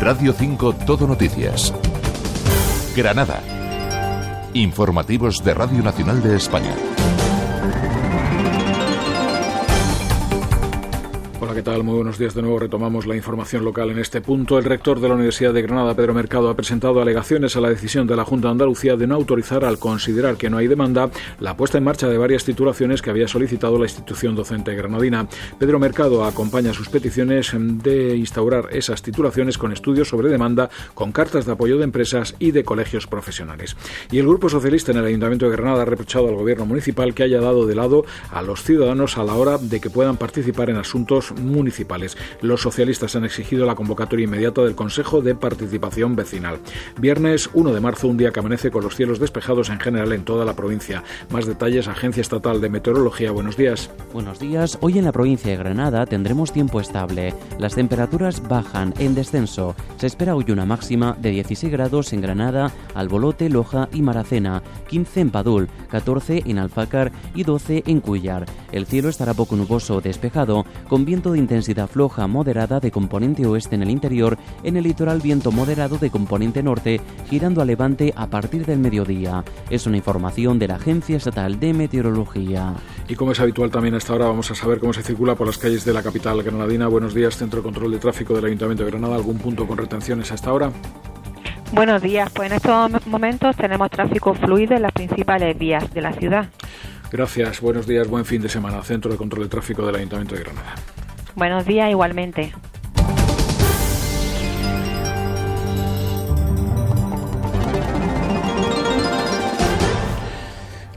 Radio 5 Todo Noticias. Granada. Informativos de Radio Nacional de España. ¿Qué tal? Muy buenos días de nuevo. Retomamos la información local en este punto. El rector de la Universidad de Granada, Pedro Mercado, ha presentado alegaciones a la decisión de la Junta de Andalucía de no autorizar, al considerar que no hay demanda, la puesta en marcha de varias titulaciones que había solicitado la institución docente granadina. Pedro Mercado acompaña sus peticiones de instaurar esas titulaciones con estudios sobre demanda, con cartas de apoyo de empresas y de colegios profesionales. Y el Grupo Socialista en el Ayuntamiento de Granada ha reprochado al Gobierno municipal que haya dado de lado a los ciudadanos a la hora de que puedan participar en asuntos municipales. Los socialistas han exigido la convocatoria inmediata del Consejo de Participación Vecinal. Viernes 1 de marzo, un día que amanece con los cielos despejados en general en toda la provincia. Más detalles, Agencia Estatal de Meteorología. Buenos días. Buenos días. Hoy en la provincia de Granada tendremos tiempo estable. Las temperaturas bajan en descenso. Se espera hoy una máxima de 16 grados en Granada, Albolote, Loja y Maracena, 15 en Padul, 14 en Alfácar y 12 en Cuyar. El cielo estará poco nuboso despejado, con viento de intensidad floja moderada de componente oeste en el interior, en el litoral viento moderado de componente norte, girando a levante a partir del mediodía. Es una información de la Agencia Estatal de Meteorología. Y como es habitual también hasta ahora vamos a saber cómo se circula por las calles de la capital granadina. Buenos días, Centro de Control de Tráfico del Ayuntamiento de Granada. ¿Algún punto con retenciones hasta ahora? Buenos días, pues en estos momentos tenemos tráfico fluido en las principales vías de la ciudad. Gracias, buenos días, buen fin de semana. Centro de Control de Tráfico del Ayuntamiento de Granada. Buenos días igualmente.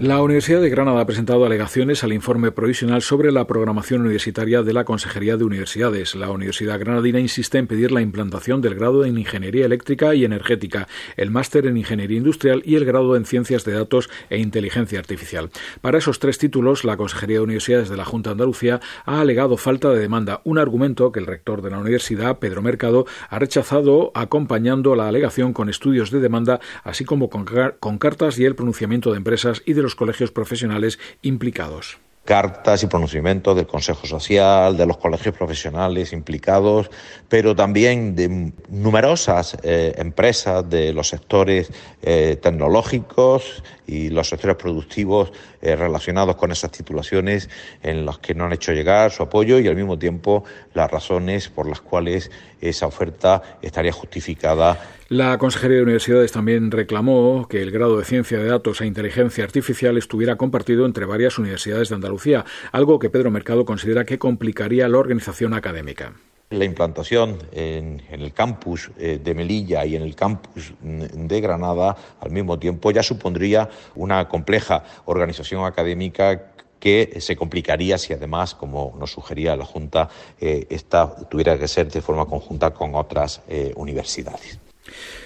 La Universidad de Granada ha presentado alegaciones al informe provisional sobre la programación universitaria de la Consejería de Universidades. La Universidad Granadina insiste en pedir la implantación del grado en Ingeniería Eléctrica y Energética, el máster en Ingeniería Industrial y el grado en Ciencias de Datos e Inteligencia Artificial. Para esos tres títulos, la Consejería de Universidades de la Junta de Andalucía ha alegado falta de demanda, un argumento que el rector de la universidad, Pedro Mercado, ha rechazado acompañando la alegación con estudios de demanda, así como con, con cartas y el pronunciamiento de empresas y de los colegios profesionales implicados. Cartas y pronunciamientos del Consejo Social, de los colegios profesionales implicados, pero también de numerosas eh, empresas de los sectores eh, tecnológicos y los sectores productivos eh, relacionados con esas titulaciones en los que no han hecho llegar su apoyo y al mismo tiempo las razones por las cuales esa oferta estaría justificada la Consejería de Universidades también reclamó que el grado de Ciencia de Datos e Inteligencia Artificial estuviera compartido entre varias universidades de Andalucía, algo que Pedro Mercado considera que complicaría la organización académica. La implantación en, el campus eh, de Melilla y en el campus de Granada al mismo tiempo ya supondría una compleja organización académica que se complicaría si además, como nos sugería la Junta, eh, esta tuviera que ser de forma conjunta con otras eh, universidades.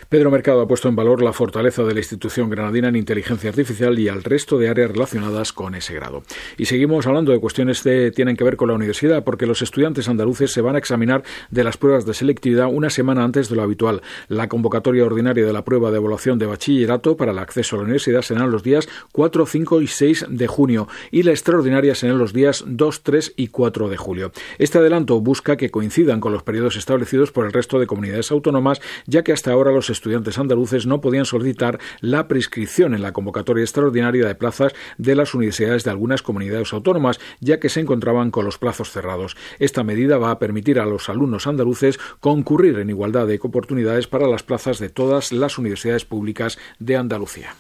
Pedro Mercado ha puesto en valor la fortaleza de la institución granadina en inteligencia artificial y al resto de áreas relacionadas con ese grado. Y seguimos hablando de cuestiones que tienen que ver con la universidad, porque los estudiantes andaluces se van a examinar de las pruebas de selectividad una semana antes de lo habitual. La convocatoria ordinaria de la prueba de evaluación de bachillerato para el acceso a la universidad serán los días 4, 5 y 6 de junio y la extraordinaria serán los días 2, 3 y 4 de julio. Este adelanto busca que coincidan con los periodos establecidos por el resto de comunidades autónomas, ya que hasta ahora los estudiantes andaluces no podían solicitar la prescripción en la convocatoria extraordinaria de plazas de las universidades de algunas comunidades autónomas, ya que se encontraban con los plazos cerrados. Esta medida va a permitir a los alumnos andaluces concurrir en igualdad de oportunidades para las plazas de todas las universidades públicas de Andalucía.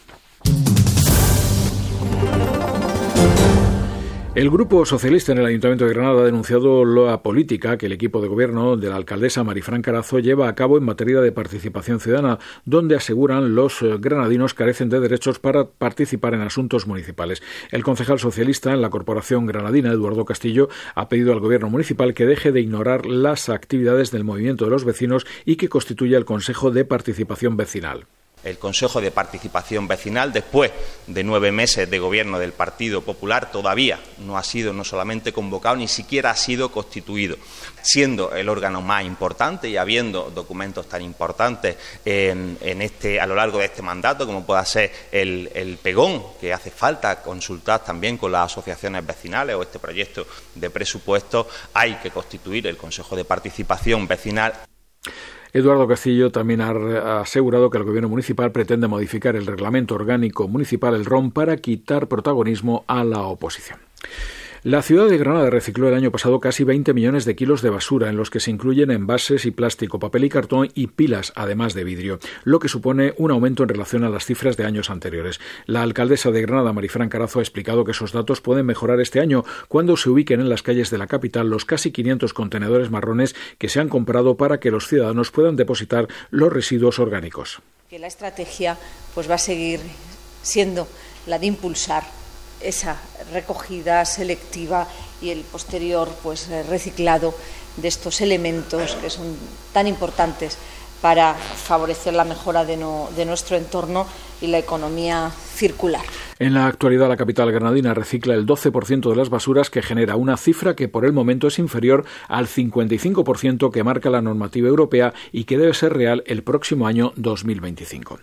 El Grupo Socialista en el Ayuntamiento de Granada ha denunciado la política que el equipo de gobierno de la alcaldesa Marifran Carazo lleva a cabo en materia de participación ciudadana, donde aseguran los eh, granadinos carecen de derechos para participar en asuntos municipales. El concejal socialista en la Corporación Granadina, Eduardo Castillo, ha pedido al gobierno municipal que deje de ignorar las actividades del movimiento de los vecinos y que constituya el Consejo de Participación Vecinal el Consejo de Participación Vecinal, después de nueve meses de gobierno del Partido Popular, todavía no ha sido no solamente convocado, ni siquiera ha sido constituido, siendo el órgano más importante y habiendo documentos tan importantes en, este, a lo largo de este mandato, como pueda ser el, el PEGON, que hace falta consultar también con las asociaciones vecinales o este proyecto de presupuesto, hay que constituir el Consejo de Participación Vecinal Eduardo Castillo también ha asegurado que el Gobierno municipal pretende modificar el reglamento orgánico municipal el ROM para quitar protagonismo a la oposición. La ciudad de Granada recicló el año pasado casi 20 millones de kilos de basura, en los que se incluyen envases y plástico, papel y cartón y pilas, además de vidrio, lo que supone un aumento en relación a las cifras de años anteriores. La alcaldesa de Granada, Marifran Carazo, ha explicado que esos datos pueden mejorar este año cuando se ubiquen en las calles de la capital los casi 500 contenedores marrones que se han comprado para que los ciudadanos puedan depositar los residuos orgánicos. Que la estrategia pues va a seguir siendo la de impulsar esa recogida selectiva y el posterior pues eh, reciclado de estos elementos que son tan importantes para favorecer la mejora de, de nuestro entorno y la economía En la actualidad, la capital granadina recicla el 12% de las basuras, que genera una cifra que por el momento es inferior al 55% que marca la normativa europea y que debe ser real el próximo año 2025.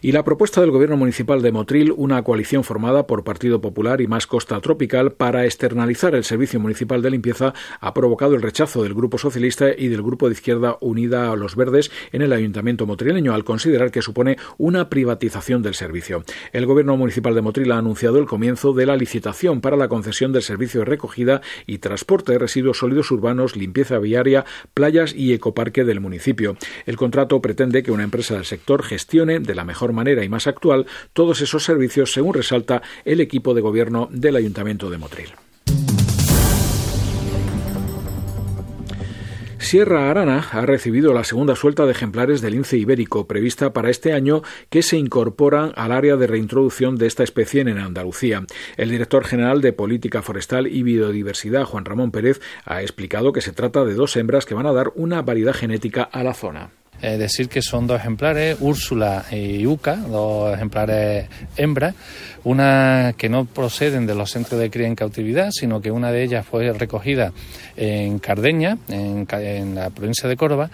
Y la propuesta del Gobierno Municipal de Motril, una coalición formada por Partido Popular y Más Costa Tropical para externalizar el Servicio Municipal de Limpieza, ha provocado el rechazo del Grupo Socialista y del Grupo de Izquierda Unida a los Verdes en el Ayuntamiento motrileño, al considerar que supone una privatización del servicio. Gobierno Municipal de Motril ha anunciado el comienzo de la licitación para la concesión del servicio de recogida y transporte de residuos sólidos urbanos, limpieza viaria, playas y ecoparque del municipio. El contrato pretende que una empresa del sector gestione de la mejor manera y más actual todos esos servicios, según resalta el equipo de gobierno del Ayuntamiento de Motril. Sierra Arana ha recibido la segunda suelta de ejemplares del lince ibérico prevista para este año que se incorporan al área de reintroducción de esta especie en Andalucía. El director general de Política Forestal y Biodiversidad, Juan Ramón Pérez, ha explicado que se trata de dos hembras que van a dar una variedad genética a la zona. Es decir que son dos ejemplares, Úrsula y Uca, dos ejemplares hembras, una que no proceden de los centros de cría en cautividad, sino que una de ellas fue recogida en Cardeña, en, en la provincia de Córdoba,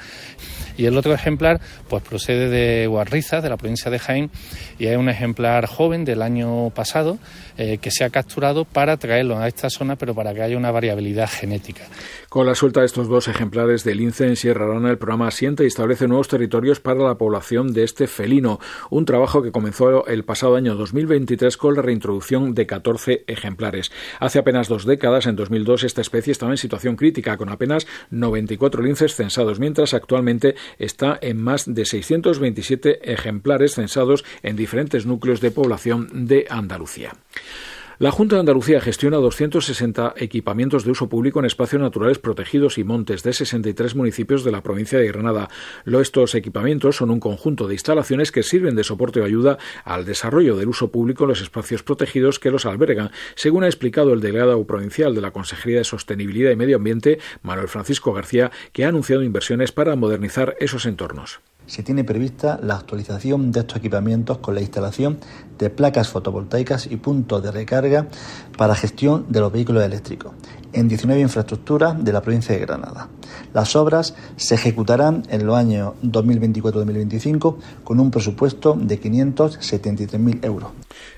y el otro ejemplar pues procede de Guarriza, de la provincia de Jaén, y es un ejemplar joven del año pasado eh, que se ha capturado para traerlo a esta zona, pero para que haya una variabilidad genética. Con la suelta de estos dos ejemplares de lince en Sierra Arana, el programa asienta y establece nuevos territorios para la población de este felino, un trabajo que comenzó el pasado año 2023 con la reintroducción de 14 ejemplares. Hace apenas dos décadas, en 2002, esta especie estaba en situación crítica, con apenas 94 linces censados, mientras actualmente está en más de 627 ejemplares censados en diferentes núcleos de población de Andalucía. La Junta de Andalucía gestiona 260 equipamientos de uso público en espacios naturales protegidos y montes de 63 municipios de la provincia de Granada. Estos equipamientos son un conjunto de instalaciones que sirven de soporte o ayuda al desarrollo del uso público en los espacios protegidos que los albergan, según ha explicado el delegado provincial de la Consejería de Sostenibilidad y Medio Ambiente, Manuel Francisco García, que ha anunciado inversiones para modernizar esos entornos se tiene prevista la actualización de estos equipamientos con la instalación de placas fotovoltaicas y puntos de recarga para gestión de los vehículos eléctricos en 19 infraestructuras de la provincia de Granada. Las obras se ejecutarán en los años 2024-2025 con un presupuesto de 573.000 euros.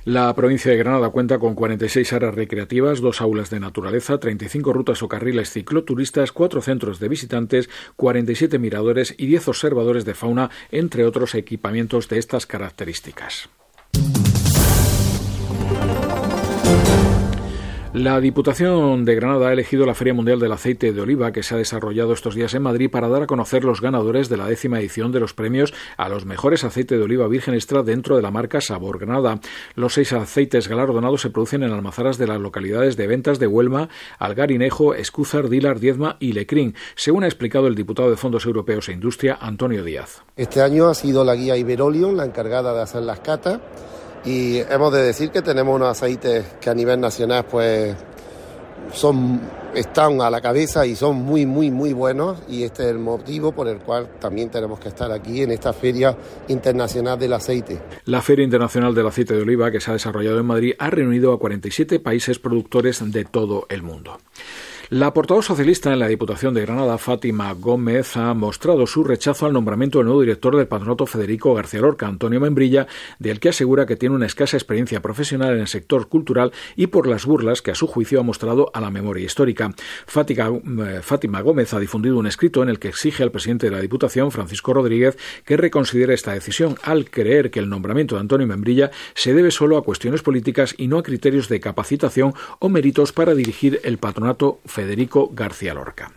La provincia de Granada cuenta con 46 áreas recreativas, dos aulas de naturaleza, 35 rutas o carriles cicloturistas, cuatro centros de visitantes, 47 miradores y 10 observadores de fauna, entre otros equipamientos de estas características. La Diputación de Granada ha elegido la Feria Mundial del Aceite de Oliva que se ha desarrollado estos días en Madrid para dar a conocer los ganadores de la décima edición de los premios a los mejores aceites de oliva virgen extra dentro de la marca Sabor Granada. Los seis aceites galardonados se producen en almazaras de las localidades de Ventas de Huelma, Algarinejo, Escúzar, Dilar, Diezma y Lecrín, según ha explicado el diputado de Fondos Europeos e Industria, Antonio Díaz. Este año ha sido la guía Iberolion la encargada de hacer las catas y hemos de decir que tenemos unos aceites que a nivel nacional pues son están a la cabeza y son muy muy muy buenos y este es el motivo por el cual también tenemos que estar aquí en esta Feria Internacional del Aceite. La Feria Internacional del Aceite de Oliva que se ha desarrollado en Madrid ha reunido a 47 países productores de todo el mundo. La portavoz socialista en la Diputación de Granada, Fátima Gómez, ha mostrado su rechazo al nombramiento del nuevo director del patronato Federico García Lorca, Antonio Membrilla, del que asegura que tiene una escasa experiencia profesional en el sector cultural y por las burlas que a su juicio ha mostrado a la memoria histórica. Eh, Fátima Gómez ha difundido un escrito en el que exige al presidente de la Diputación, Francisco Rodríguez, que reconsidere esta decisión al creer que el nombramiento de Antonio Membrilla se debe solo a cuestiones políticas y no a criterios de capacitación o méritos para dirigir el patronato Federico García Lorca.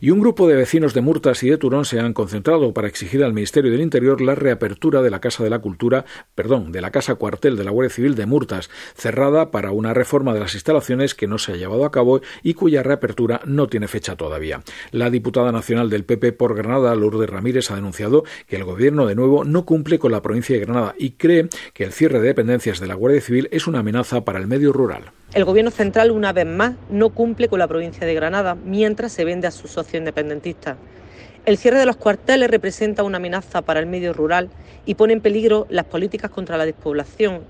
Y un grupo de vecinos de Murtas y de Turón se han concentrado para exigir al Ministerio del Interior la reapertura de la Casa de la Cultura, perdón, de la Casa Cuartel de la Guardia Civil de Murtas, cerrada para una reforma de las instalaciones que no se ha llevado a cabo y cuya reapertura no tiene fecha todavía. La diputada nacional del PP por Granada, Lourdes Ramírez, ha denunciado que el gobierno de nuevo no cumple con la provincia de Granada y cree que el cierre de dependencias de la Guardia Civil es una amenaza para el medio rural. El Gobierno central, una vez más, no cumple con la provincia de Granada mientras se vende a su socio independentista. El cierre de los cuarteles representa una amenaza para el medio rural y pone en peligro las políticas contra la despoblación.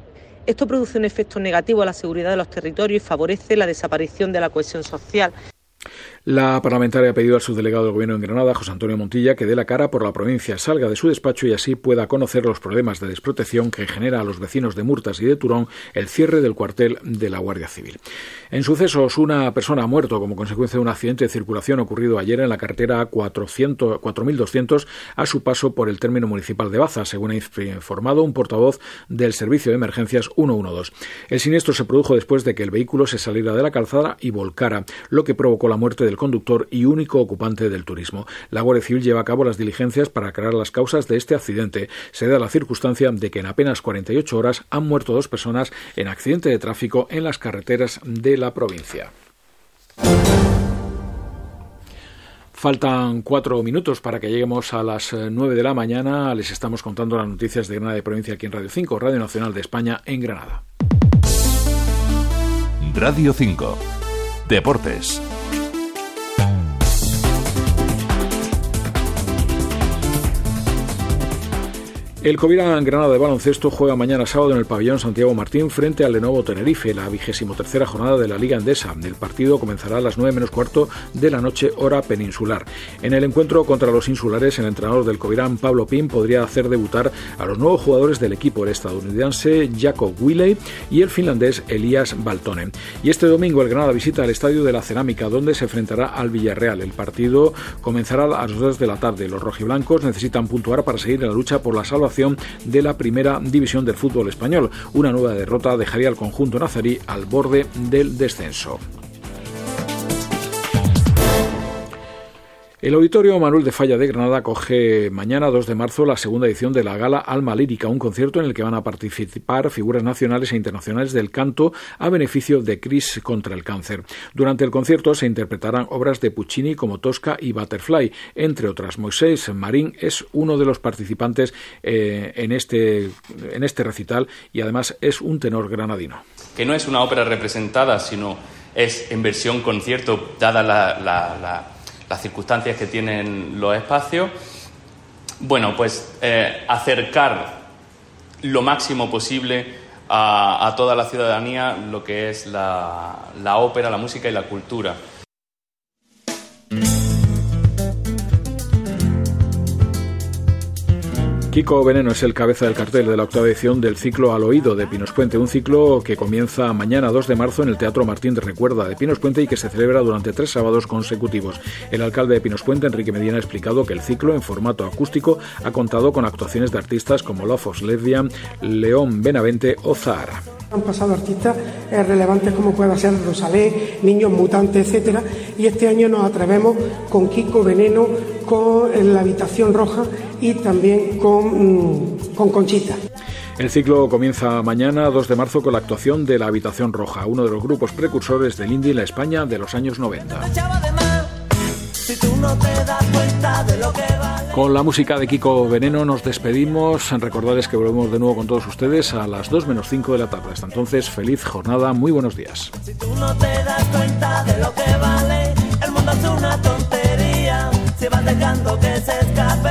Esto produce un efecto negativo a la seguridad de los territorios y favorece la desaparición de la cohesión social. La parlamentaria ha pedido al subdelegado del Gobierno en Granada, José Antonio Montilla, que dé la cara por la provincia, salga de su despacho y así pueda conocer los problemas de desprotección que genera a los vecinos de Murtas y de Turón el cierre del cuartel de la Guardia Civil. En sucesos, una persona ha muerto como consecuencia de un accidente de circulación ocurrido ayer en la carretera 400, 4200 a su paso por el término municipal de Baza, según ha informado un portavoz del Servicio de Emergencias 112. El siniestro se produjo después de que el vehículo se saliera de la calzada y volcara, lo que provocó la muerte del conductor y único ocupante del turismo. La Guardia Civil lleva a cabo las diligencias para aclarar las causas de este accidente. Se da la circunstancia de que en apenas 48 horas han muerto dos personas en accidente de tráfico en las carreteras de la provincia. Faltan cuatro minutos para que lleguemos a las eh, nueve de la mañana. Les estamos contando las noticias de Granada de Provincia aquí en Radio 5, Radio Nacional de España en Granada. Radio 5. Deportes. El Covirán Granada de baloncesto juega mañana sábado en el pabellón Santiago Martín frente al Lenovo Tenerife, la vigésimo tercera jornada de la Liga Endesa. El partido comenzará a las 9 menos cuarto de la noche, hora peninsular. En el encuentro contra los insulares, el entrenador del Covirán, Pablo Pin, podría hacer debutar a los nuevos jugadores del equipo, el estadounidense Jacob Willey y el finlandés Elias Baltone. Y este domingo el Granada visita el Estadio de la Cerámica, donde se enfrentará al Villarreal. El partido comenzará a las 2 de la tarde. Los rojiblancos necesitan puntuar para seguir en la lucha por la salvación de la primera división del fútbol español. Una nueva derrota dejaría al conjunto nazarí al borde del descenso. El Auditorio Manuel de Falla de Granada coge mañana 2 de marzo la segunda edición de la Gala Alma Lírica, un concierto en el que van a participar figuras nacionales e internacionales del canto a beneficio de Cris contra el cáncer. Durante el concierto se interpretarán obras de Puccini como Tosca y Butterfly, entre otras. Moisés Marín es uno de los participantes eh, en, este, en este recital y además es un tenor granadino. Que no es una ópera representada, sino es en versión concierto, dada la las circunstancias que tienen los espacios. Bueno, pues eh, acercar lo máximo posible a, toda la ciudadanía lo que es la ópera, la música y la cultura. Kiko Veneno es el cabeza del cartel de la octava edición del ciclo Al Oído de Pinos Puente, un ciclo que comienza mañana 2 de marzo en el Teatro Martín de Recuerda de Pinos Puente y que se celebra durante tres sábados consecutivos. El alcalde de Pinos Puente, Enrique Medina, ha explicado que el ciclo en formato acústico ha contado con actuaciones de artistas como Lofos Lesbian, León Benavente o Zahara. Han pasado artistas relevantes como pueda ser Rosalé, Niños Mutantes, etcétera, y este año nos atrevemos con Kiko Veneno, con La Habitación Roja y también con, mm, con Conchita. El ciclo comienza mañana, 2 de marzo, con la actuación de La Habitación Roja, uno de los grupos precursores del indie en la España de los años 90. Con la música de Kiko Veneno nos despedimos. Recordarles que volvemos de nuevo con todos ustedes a las 2 menos 5 de la tarde. Hasta entonces, feliz jornada, muy buenos días. Si tú no te das cuenta de lo que vale, el mundo es una tontería se va dejando que se escape.